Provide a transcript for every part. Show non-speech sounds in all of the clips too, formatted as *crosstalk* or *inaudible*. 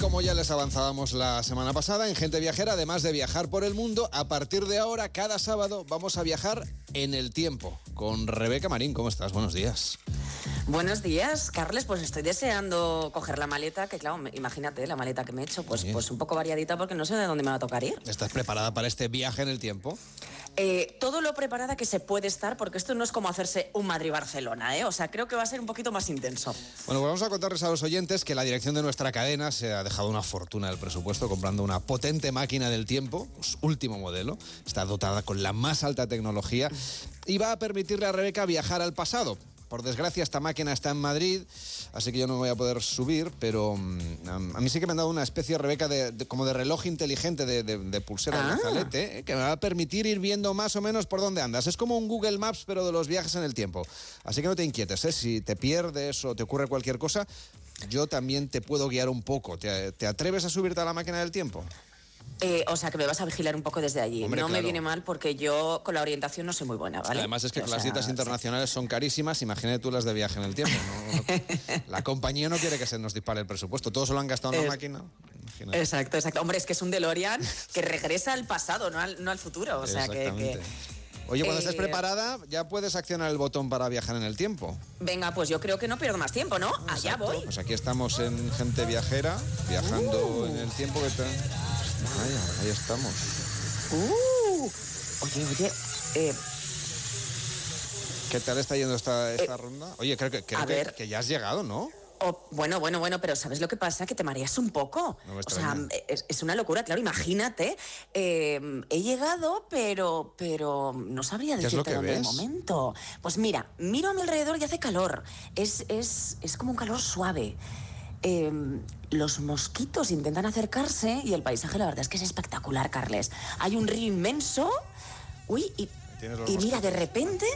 como ya les avanzábamos la semana pasada, en Gente Viajera, además de viajar por el mundo, a partir de ahora, cada sábado, vamos a viajar en el tiempo. Con Rebeca Marín, ¿cómo estás? Buenos días. Buenos días, Carles. Pues estoy deseando coger la maleta, que claro, imagínate la maleta que me he hecho, pues, pues un poco variadita porque no sé de dónde me va a tocar ir. ¿Estás preparada para este viaje en el tiempo? Eh, todo lo preparada que se puede estar, porque esto no es como hacerse un Madrid-Barcelona, ¿eh? O sea, creo que va a ser un poquito más intenso. Bueno, pues vamos a contarles a los oyentes que la dirección de nuestra cadena se ha dejado una fortuna del presupuesto comprando una potente máquina del tiempo, último modelo. Está dotada con la más alta tecnología y va a permitirle a Rebeca viajar al pasado. Por desgracia, esta máquina está en Madrid, así que yo no voy a poder subir, pero mm, a mí sí que me han dado una especie, Rebeca, de, como de reloj inteligente, de, pulsera de ah. eh, que me va a permitir ir viendo más o menos por dónde andas. Es como un Google Maps, pero de los viajes en el tiempo. Así que no te inquietes, ¿eh? si te pierdes o te ocurre cualquier cosa, yo también te puedo guiar un poco. ¿Te atreves a subirte a la máquina del tiempo? Eh, o sea, que me vas a vigilar un poco desde allí. no me viene mal porque yo con la orientación no soy muy buena, ¿vale? Además es que las dietas internacionales son carísimas, imagínate tú las de viaje en el tiempo. *laughs* la compañía no quiere que se nos dispare el presupuesto, todos se lo han gastado en la máquina. Exacto, exacto. Hombre, es que es un DeLorean que regresa al pasado, no al, futuro. O sea, que, Oye, cuando estés eh, preparada, ya puedes accionar el botón para viajar en el tiempo. Venga, pues yo creo que no pierdo más tiempo, ¿no? Allá voy. Pues aquí estamos en Gente Viajera, viajando uh. en el tiempo que. Ahí, estamos. Uh, oye, oye, eh, ¿Qué tal está yendo esta, esta eh, ronda? Oye, creo, que, que, ya has llegado, ¿no? bueno, bueno, bueno, pero ¿sabes lo que pasa? Que te mareas un poco. o sea, es, una locura, claro, imagínate. Eh, he llegado, pero, pero no sabría decirte dónde de momento. Pues mira, miro a mi alrededor y hace calor. Es, es, es como un calor suave. Em, los mosquitos intentan acercarse y el paisaje la verdad es que es espectacular, Carles. Hay un río inmenso. Uy, y, y mira, de repente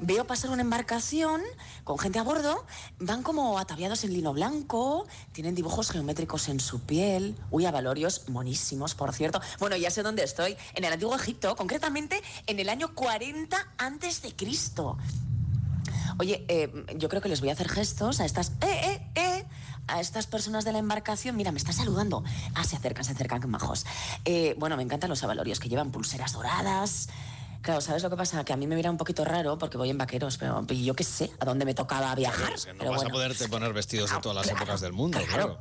veo pasar una embarcación con gente a bordo, van como ataviados en lino blanco, tienen dibujos geométricos en su piel, uy, avalorios monísimos, por cierto. Bueno, ya sé dónde estoy, en el antiguo Egipto, concretamente en el año 40 antes de Cristo. Oye, eh, yo creo que les voy a hacer gestos a estas... ¡Eh, eh, eh! A estas personas de la embarcación, mira, me está saludando. Ah, se acercan, se acercan, qué majos. Eh, bueno, me encantan los avalorios que llevan pulseras doradas. Claro, ¿sabes lo que pasa? Que a mí me mira un poquito raro porque voy en vaqueros, pero yo qué sé a dónde me tocaba viajar. no vas a poderte poner vestidos de todas las épocas del mundo, claro.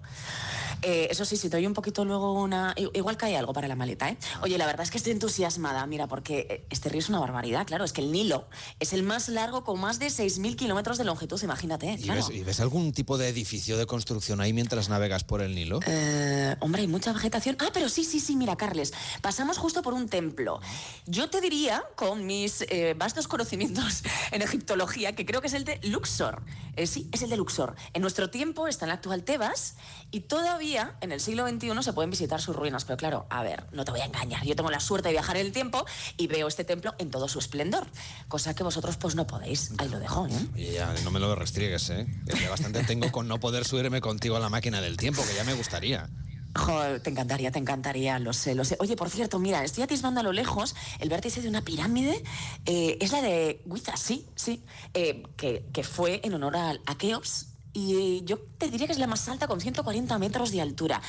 Eh, eso sí, si te doy un poquito luego una... Igual cae algo para la maleta, ¿eh? Oye, la verdad es que estoy entusiasmada, mira, porque eh, este río es una barbaridad, claro. Es que el Nilo es el más largo con más de 6.000 kilómetros de longitud, imagínate. ¿Y, ves, algún tipo de edificio de construcción ahí mientras navegas por el Nilo? Eh, hombre, hay mucha vegetación. Ah, pero sí, sí, sí, mira, Carles, pasamos justo por un templo. Yo te diría, con mis vastos conocimientos *laughs* en egiptología, que creo que es el de Luxor. sí, es el de Luxor. En nuestro tiempo está en la actual Tebas y todavía en el siglo XXI, se pueden visitar sus ruinas, pero claro, a ver, no te voy a engañar. Yo tengo la suerte de viajar en el tiempo y veo este templo en todo su esplendor, cosa que vosotros pues no podéis. Ahí lo dejo, ¿eh? Y ya, no me lo restriegues, ¿eh? Que bastante tengo con no poder subirme contigo a la máquina del tiempo, que ya me gustaría. Joder, te encantaría, te encantaría, lo sé, lo sé. Oye, por cierto, mira, estoy atisbando a lo lejos el vértice de una pirámide. Eh, es la de Guiza, sí, sí, eh, que, que, fue en honor a, a Keops, y yo te diría que es la más alta con 140 metros de altura.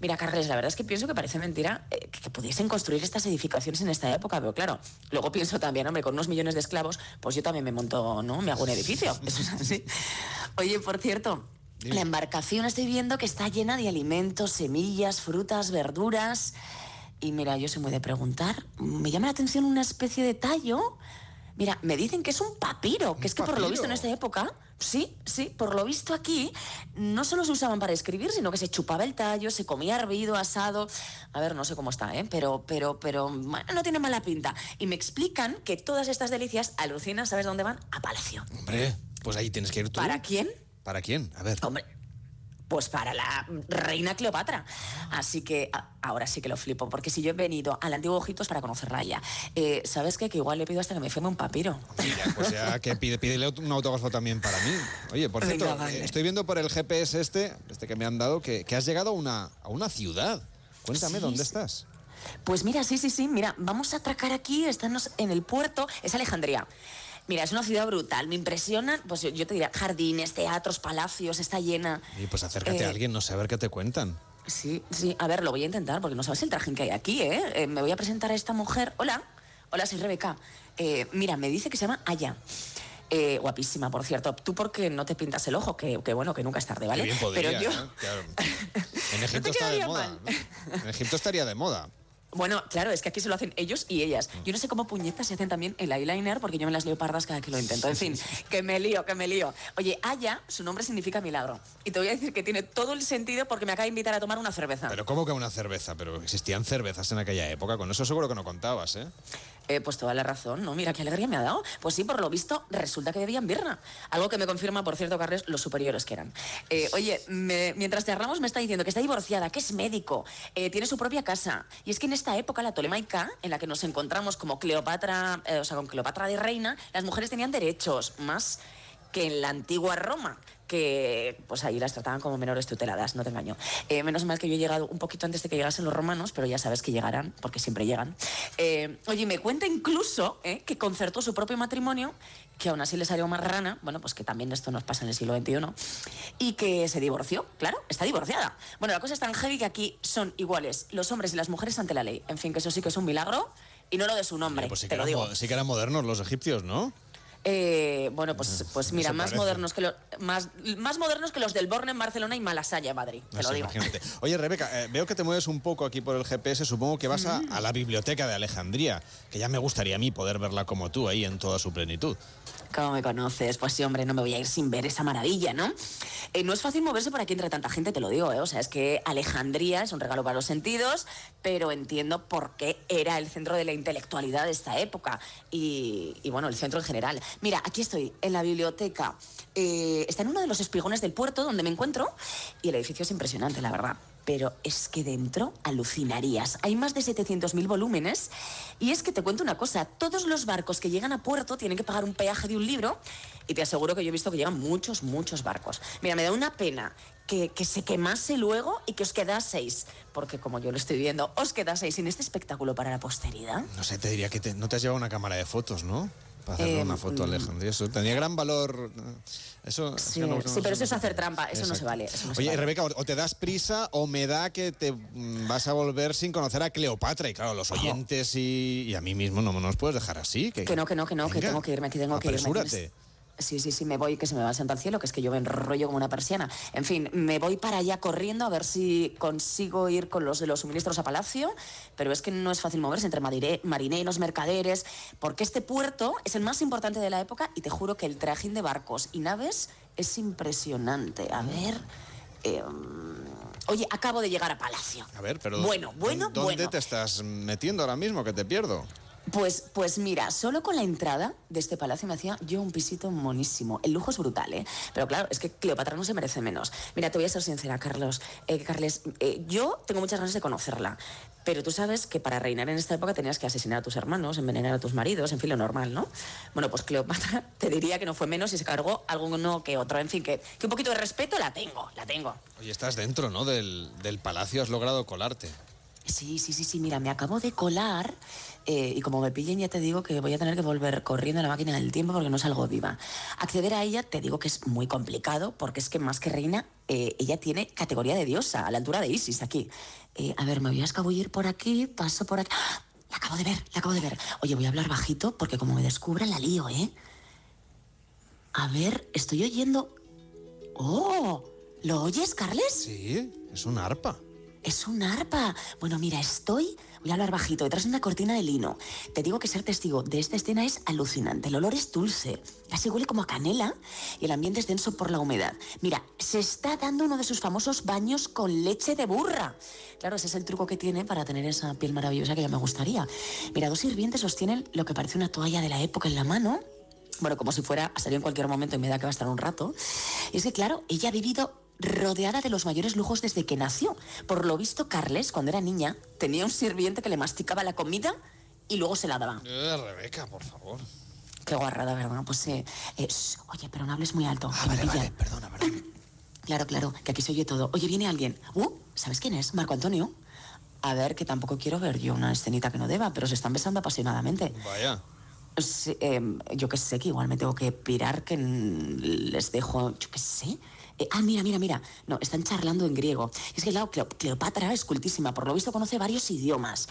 Mira, Carles, la verdad es que pienso que parece mentira eh, que, pudiesen construir estas edificaciones en esta época, pero claro, luego pienso también, hombre, con unos millones de esclavos, pues yo también me monto, ¿no? Me hago un edificio. *laughs* Eso es así. Oye, por cierto, la embarcación estoy viendo que está llena de alimentos, semillas, frutas, verduras. Y mira, yo soy muy de preguntar. Me llama la atención una especie de tallo. Mira, me dicen que es un papiro, que es que por lo visto en esta época Sí, sí, por lo visto aquí no solo se usaban para escribir, sino que se chupaba el tallo, se comía hervido, asado. A ver, no sé cómo está, ¿eh? Pero, pero, pero, no tiene mala pinta. Y me explican que todas estas delicias alucinan, ¿sabes dónde van? A Palacio. Hombre, pues ahí tienes que ir tú. ¿Para quién? ¿Para quién? A ver. Hombre, pues para la reina Cleopatra. Así que ahora sí que lo flipo, porque si yo he venido al antiguo Egipto es para conocerla ya. Eh, ¿Sabes qué? Que igual le pido hasta que me firme un papiro. pues ya que pide, pídele un autógrafo también para mí. Oye, por cierto, eh, estoy viendo por el GPS este, este que me han dado, que, has llegado a una, a una ciudad. Cuéntame, ¿dónde estás? Pues mira, sí, sí, sí, mira, vamos a atracar aquí, estamos en el puerto, es Alejandría. Mira, es una ciudad brutal, me impresionan, pues yo, te diría, jardines, teatros, palacios, está llena. Y pues acércate a eh, alguien, no sé, a ver qué te cuentan. Sí, sí, a ver, lo voy a intentar porque no sabes el traje que hay aquí, ¿eh? ¿eh? Me voy a presentar a esta mujer. Hola, hola, soy Rebeca. Eh, mira, me dice que se llama Aya. Eh, guapísima, por cierto. Tú porque no te pintas el ojo, que, bueno, que nunca es tarde, ¿vale? Pero yo... *laughs* En Egipto está de moda. En Egipto estaría de moda. Bueno, claro, es que aquí se lo hacen ellos y ellas. Yo no sé cómo puñetas se hacen también el eyeliner, porque yo me las leo pardas cada que lo intento. En fin, que me lío, que me lío. Oye, Aya, su nombre significa milagro. Y te voy a decir que tiene todo el sentido porque me acaba de invitar a tomar una cerveza. Pero ¿cómo que una cerveza? Pero existían cervezas en aquella época. Con eso seguro que no contabas, ¿eh? Eh, pues toda la razón, ¿no? Mira qué alegría me ha dado. Pues sí, por lo visto, resulta que bebían birra. Algo que me confirma, por cierto, Carles, los superiores que eran. Eh, oye, mientras te hablamos me está diciendo que está divorciada, que es médico, eh, tiene su propia casa. Y es que en esta época, la tolemaica, en la que nos encontramos como Cleopatra, o sea, con Cleopatra de reina, las mujeres tenían derechos, más que en la antigua Roma que pues ahí las trataban como menores tuteladas, no te engaño. Eh, menos mal que yo he llegado un poquito antes de que llegasen los romanos, pero ya sabes que llegarán, porque siempre llegan. Eh, oye, me cuenta incluso eh, que concertó su propio matrimonio, que aún así le salió más rana, bueno, pues que también esto nos pasa en el siglo XXI, y que se divorció, claro, está divorciada. Bueno, la cosa es tan heavy que aquí son iguales los hombres y las mujeres ante la ley. En fin, que eso sí que es un milagro, y no lo de su nombre, pues sí te lo digo. Sí que eran modernos los egipcios, ¿no? Eh, bueno, pues, pues mira, más modernos, que más, más modernos que los del Borne en Barcelona y Malasaya en Madrid, te lo digo. *laughs* Oye, Rebeca, eh, veo que te mueves un poco aquí por el GPS, supongo que vas a, a, la biblioteca de Alejandría, que ya me gustaría a mí poder verla como tú ahí en toda su plenitud. ¿Cómo me conoces? Pues sí, hombre, no me voy a ir sin ver esa maravilla, ¿no? Eh, no es fácil moverse por aquí entre tanta gente, te lo digo, ¿eh? O sea, es que Alejandría es un regalo para los sentidos, pero entiendo por qué era el centro de la intelectualidad de esta época y, bueno, el centro en general. Mira, aquí estoy, en la biblioteca. Eh, está en uno de los espigones del puerto donde me encuentro y el edificio es impresionante, la verdad pero es que dentro alucinarías. Hay más de 700.000 volúmenes y es que te cuento una cosa, todos los barcos que llegan a puerto tienen que pagar un peaje de un libro y te aseguro que yo he visto que llegan muchos, muchos barcos. Mira, me da una pena que, se quemase luego y que os quedaseis, porque como yo lo estoy viendo, os quedaseis sin este espectáculo para la posteridad. No sé, te diría que no te has llevado una cámara de fotos, ¿no? Para hacer una foto a Alejandría. Eso tenía gran valor. Eso, sí, sí pero eso es hacer trampa, eso no se vale. Oye, Rebeca, o te das prisa o me da que te mm, vas a volver sin conocer a Cleopatra. Y claro, los oyentes y, a mí mismo no nos puedes dejar así. Que, no, que no, que no, que tengo que irme, que tengo que irme. Sí, sí, sí, me voy, que se me va el santo al cielo, que es que yo me enrollo como una persiana. En fin, me voy para allá corriendo a ver si consigo ir con los de los suministros a Palacio, pero es que no es fácil moverse entre marineros, mercaderes, porque este puerto es el más importante de la época y te juro que el trajín de barcos y naves es impresionante. A ver... Em, oye, acabo de llegar a Palacio. A ver, pero... Bueno, bueno, ¿Dónde te estás metiendo ahora mismo que te pierdo? Pues, pues mira, solo con la entrada de este palacio me hacía yo un pisito monísimo. El lujo es brutal, ¿eh? Pero claro, es que Cleopatra no se merece menos. Mira, te voy a ser sincera, Carlos. Eh, Carles, eh, yo tengo muchas ganas de conocerla. Pero tú sabes que para reinar en esta época tenías que asesinar a tus hermanos, envenenar a tus maridos, en fin, lo normal, ¿no? Bueno, pues Cleopatra *laughs* te diría que no fue menos y se cargó alguno que otro. En fin, que, un poquito de respeto la tengo, la tengo. Oye, estás dentro, ¿no? Del, del palacio, has logrado colarte. Sí, sí, sí, sí. Mira, me acabo de colar eh, y como me pillen ya te digo que voy a tener que volver corriendo a la máquina del tiempo porque no salgo viva. Acceder a ella te digo que es muy complicado porque es que más que reina, eh, ella tiene categoría de diosa, a la altura de Isis aquí. Eh, a ver, me voy a escabullir por aquí, paso por aquí. ¡Ah! La acabo de ver, la acabo de ver. Oye, voy a hablar bajito porque como me descubran la lío, ¿eh? A ver, estoy oyendo... ¡Oh! ¿Lo oyes, Carles? Sí, es una arpa. Es un arpa. Bueno, mira, estoy. Voy a hablar bajito, detrás de una cortina de lino. Te digo que ser testigo de esta escena es alucinante. El olor es dulce. Casi huele como a canela y el ambiente es denso por la humedad. Mira, se está dando uno de sus famosos baños con leche de burra. Claro, ese es el truco que tiene para tener esa piel maravillosa que ya me gustaría. Mira, dos sirvientes sostienen lo que parece una toalla de la época en la mano bueno, como si fuera a salir en cualquier momento y me da que va a estar un rato. Y es que, claro, ella ha vivido rodeada de los mayores lujos desde que nació. Por lo visto, Carles, cuando era niña, tenía un sirviente que le masticaba la comida y luego se la daba. Eh, Rebeca, por favor. Qué guarrada, ¿verdad? Pues, eh, eh oye, pero no hables muy alto. Ah, vale, vale, perdona, perdona. *clears throat* Claro, claro, que aquí se oye todo. Oye, viene alguien. Uh, ¿sabes quién es? Marco Antonio. A ver, que tampoco quiero ver yo una escenita que no deba, pero se están besando apasionadamente. Vaya. Sí, em, yo qué sé, que igual me tengo que pirar, que les dejo, yo qué sé, Eh, ah, mira, mira, mira. No, están charlando en griego. Es que, claro, Cleopatra es cultísima. Por lo visto conoce varios idiomas.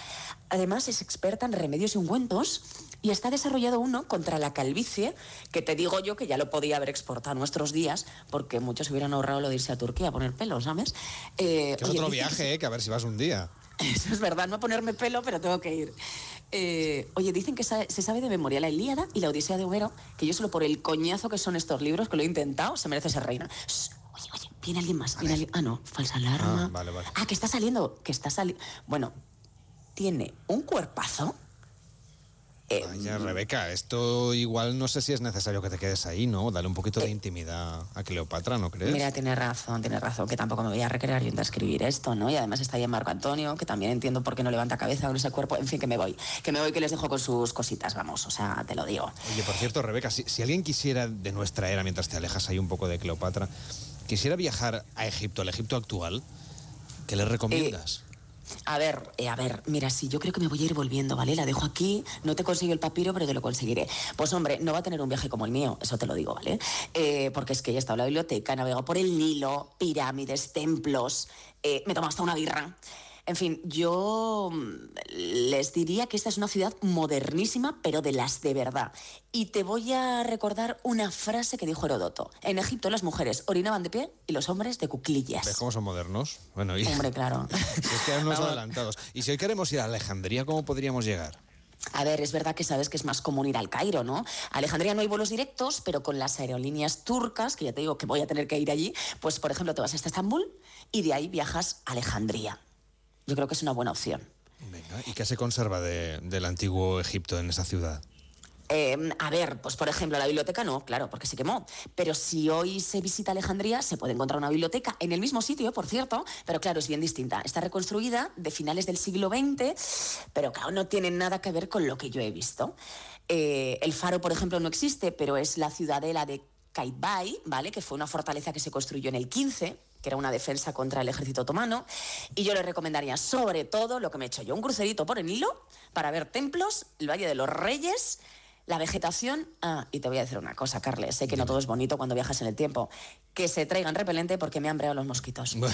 Además, es experta en remedios y ungüentos y está desarrollado uno contra la calvicie, que te digo yo que ya lo podía haber exportado a nuestros días, porque muchos hubieran ahorrado lo de irse a Turquía a poner pelo, ¿sabes? Eh, es otro viaje, eh, que a ver si vas un día. *laughs* Eso es verdad, no a ponerme pelo, pero tengo que ir. Eh, oye, dicen que se sabe de memoria la Ilíada y la Odisea de Homero, que yo solo por el coñazo que son estos libros, que lo he intentado, se merece ser reina. Oye, oye, viene alguien más. Ah, no, falsa alarma. Ah, vale, vale. Ah, que está saliendo, que está saliendo. Bueno, tiene un cuerpazo eh, Rebeca, esto igual no sé si es necesario que te quedes ahí, ¿no? Dale un poquito de eh, intimidad a Cleopatra, ¿no crees? Mira, tienes razón, tienes razón, que tampoco me voy a recrear yo en escribir esto, ¿no? Y además está ahí en Marco Antonio, que también entiendo por qué no levanta cabeza con ese cuerpo. En fin, que me voy. Que me voy, que les dejo con sus cositas, vamos, o sea, te lo digo. Oye, por cierto, Rebeca, si, alguien quisiera de nuestra era, mientras te alejas ahí un poco de Cleopatra, quisiera viajar a Egipto, al Egipto actual, ¿qué le recomiendas? Eh, a ver, eh, a ver, mira, sí, yo creo que me voy a ir volviendo, ¿vale? La dejo aquí, no te consigo el papiro, pero te lo conseguiré. Pues hombre, no va a tener un viaje como el mío, eso te lo digo, ¿vale? Eh, porque es que ya he estado en la biblioteca, he navegado por el Nilo, pirámides, templos, me he tomado hasta una birra. En fin, yo mm, les diría que esta es una ciudad modernísima, pero de las de verdad. Y te voy a recordar una frase que dijo Herodoto. En Egipto las mujeres orinaban de pie y los hombres de cuclillas. ¿Ves cómo son modernos? Bueno, y... Hombre, claro. *laughs* es que unos adelantados. Y si hoy queremos ir a Alejandría, ¿cómo podríamos llegar? A ver, es verdad que sabes que es más común ir al Cairo, ¿no? A Alejandría no hay vuelos directos, pero con las aerolíneas turcas, que ya te digo que voy a tener que ir allí, pues por ejemplo te vas hasta Estambul y de ahí viajas a Alejandría yo creo que es una buena opción. Venga, ¿y qué se conserva del antiguo Egipto en esa ciudad? Em, a ver, pues por ejemplo, la biblioteca no, claro, porque se quemó. Pero si hoy se visita Alejandría, se puede encontrar una biblioteca en el mismo sitio, por cierto, pero claro, es bien distinta. Está reconstruida de finales del siglo XX, pero claro, no tiene nada que ver con lo que yo he visto. Eh, el faro, por ejemplo, no existe, pero es la ciudadela de Kaitbay, ¿vale? Que fue una fortaleza que se construyó en el 15 que era una defensa contra el ejército otomano, y yo le recomendaría sobre todo lo que me he hecho yo, un crucerito por el Nilo para ver templos, el Valle de los Reyes, la vegetación. Ah, y te voy a decir una cosa, Carles. Sé que no todo es bonito cuando viajas en el tiempo. Que se traigan repelente porque me han breado los mosquitos. *laughs*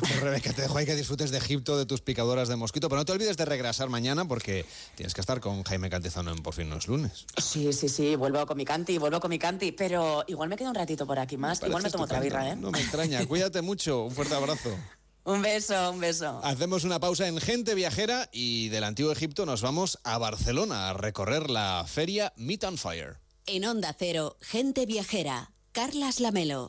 Bueno, Rebeca, te dejo ahí que disfrutes de Egipto, de tus picadoras de mosquito. Pero no te olvides de regresar mañana porque tienes que estar con Jaime Cantizano en Por fin los lunes. Sí, sí, sí. Vuelvo con mi canti, vuelvo con mi canti. Pero igual me quedo un ratito por aquí más. igual me tomo otra birra, ¿eh? No me extraña. Cuídate mucho. Un fuerte abrazo. *laughs* Un beso, un beso. Hacemos una pausa en Gente Viajera y del Antiguo Egipto nos vamos a Barcelona a recorrer la feria Meet on Fire. En Onda Cero, Gente Viajera, Carlas Lamelo.